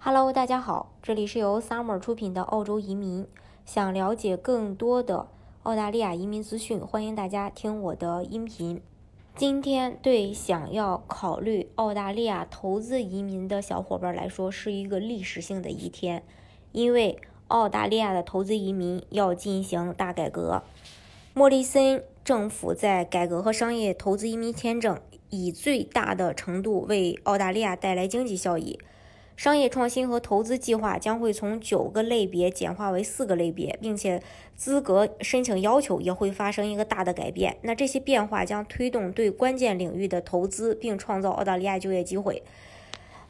Hello，大家好，这里是由 Summer 出品的澳洲移民。想了解更多的澳大利亚移民资讯，欢迎大家听我的音频。今天对想要考虑澳大利亚投资移民的小伙伴来说，是一个历史性的一天，因为澳大利亚的投资移民要进行大改革。莫里森政府在改革和商业投资移民签证，以最大的程度为澳大利亚带来经济效益。商业创新和投资计划将会从九个类别简化为四个类别，并且资格申请要求也会发生一个大的改变。那这些变化将推动对关键领域的投资，并创造澳大利亚就业机会。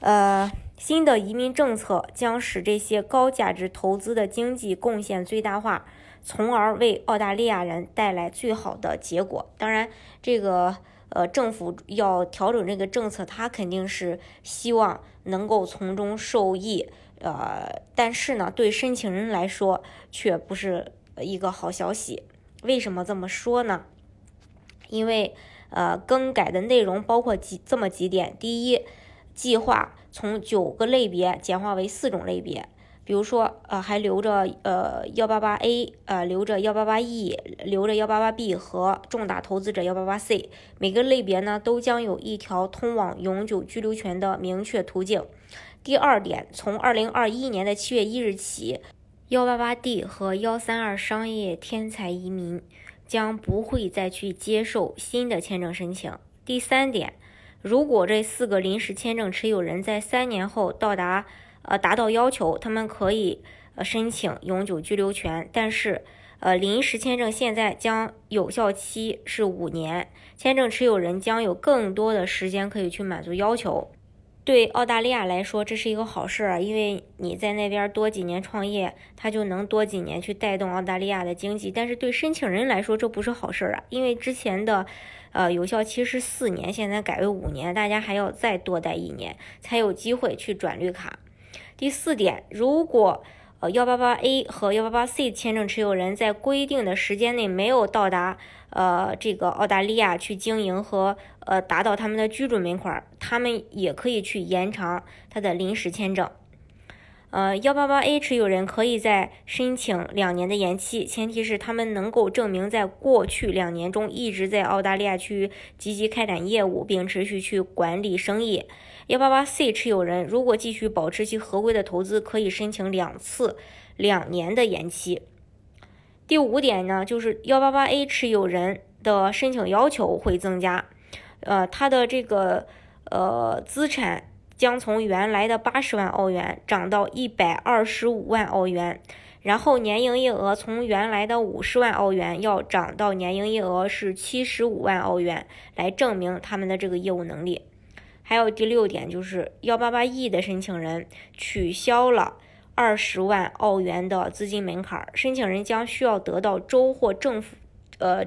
呃，新的移民政策将使这些高价值投资的经济贡献最大化，从而为澳大利亚人带来最好的结果。当然，这个。呃，政府要调整这个政策，他肯定是希望能够从中受益。呃，但是呢，对申请人来说却不是一个好消息。为什么这么说呢？因为呃，更改的内容包括几这么几点：第一，计划从九个类别简化为四种类别。比如说，呃，还留着呃幺八八 A，呃，留着幺八八 E，留着幺八八 B 和重大投资者幺八八 C，每个类别呢都将有一条通往永久居留权的明确途径。第二点，从二零二一年的七月一日起，幺八八 D 和幺三二商业天才移民将不会再去接受新的签证申请。第三点，如果这四个临时签证持有人在三年后到达。呃，达到要求，他们可以呃申请永久居留权，但是呃临时签证现在将有效期是五年，签证持有人将有更多的时间可以去满足要求。对澳大利亚来说，这是一个好事儿，因为你在那边多几年创业，他就能多几年去带动澳大利亚的经济。但是对申请人来说，这不是好事儿啊，因为之前的呃有效期是四年，现在改为五年，大家还要再多待一年才有机会去转绿卡。第四点，如果呃幺八八 A 和幺八八 C 签证持有人在规定的时间内没有到达呃这个澳大利亚去经营和呃达到他们的居住门槛，他们也可以去延长他的临时签证。呃，幺八八 A 持有人可以在申请两年的延期，前提是他们能够证明在过去两年中一直在澳大利亚区积极开展业务，并持续去管理生意。幺八八 C 持有人如果继续保持其合规的投资，可以申请两次两年的延期。第五点呢，就是幺八八 A 持有人的申请要求会增加，呃，他的这个呃资产。将从原来的八十万澳元涨到一百二十五万澳元，然后年营业额从原来的五十万澳元要涨到年营业额是七十五万澳元，来证明他们的这个业务能力。还有第六点就是幺八八 E 的申请人取消了二十万澳元的资金门槛，申请人将需要得到州或政府，呃，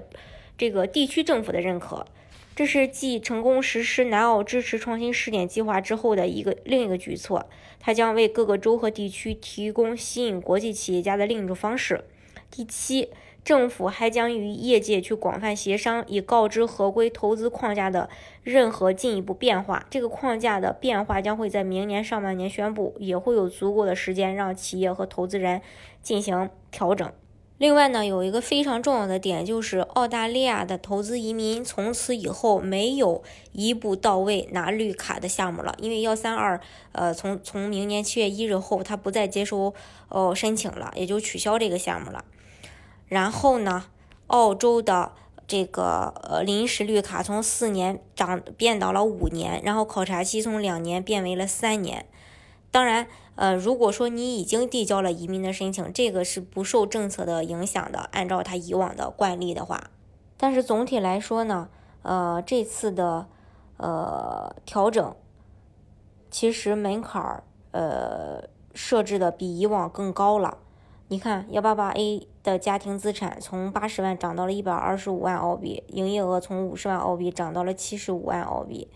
这个地区政府的认可。这是继成功实施南澳支持创新试点计划之后的一个另一个举措，它将为各个州和地区提供吸引国际企业家的另一种方式。第七，政府还将与业界去广泛协商，以告知合规投资框架的任何进一步变化。这个框架的变化将会在明年上半年宣布，也会有足够的时间让企业和投资人进行调整。另外呢，有一个非常重要的点，就是澳大利亚的投资移民从此以后没有一步到位拿绿卡的项目了，因为幺三二，呃，从从明年七月一日后，他不再接收哦申请了，也就取消这个项目了。然后呢，澳洲的这个呃临时绿卡从四年涨变到了五年，然后考察期从两年变为了三年。当然。呃，如果说你已经递交了移民的申请，这个是不受政策的影响的，按照他以往的惯例的话。但是总体来说呢，呃，这次的呃调整，其实门槛儿呃设置的比以往更高了。你看，幺八八 A 的家庭资产从八十万涨到了一百二十五万澳币，营业额从五十万澳币涨到了七十五万澳币，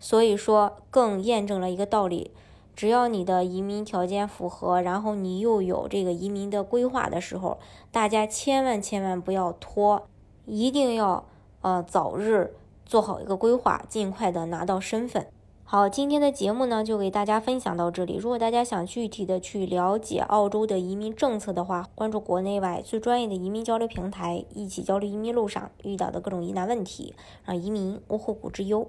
所以说更验证了一个道理。只要你的移民条件符合，然后你又有这个移民的规划的时候，大家千万千万不要拖，一定要呃早日做好一个规划，尽快的拿到身份。好，今天的节目呢就给大家分享到这里。如果大家想具体的去了解澳洲的移民政策的话，关注国内外最专业的移民交流平台，一起交流移民路上遇到的各种疑难问题，让移民无后顾之忧。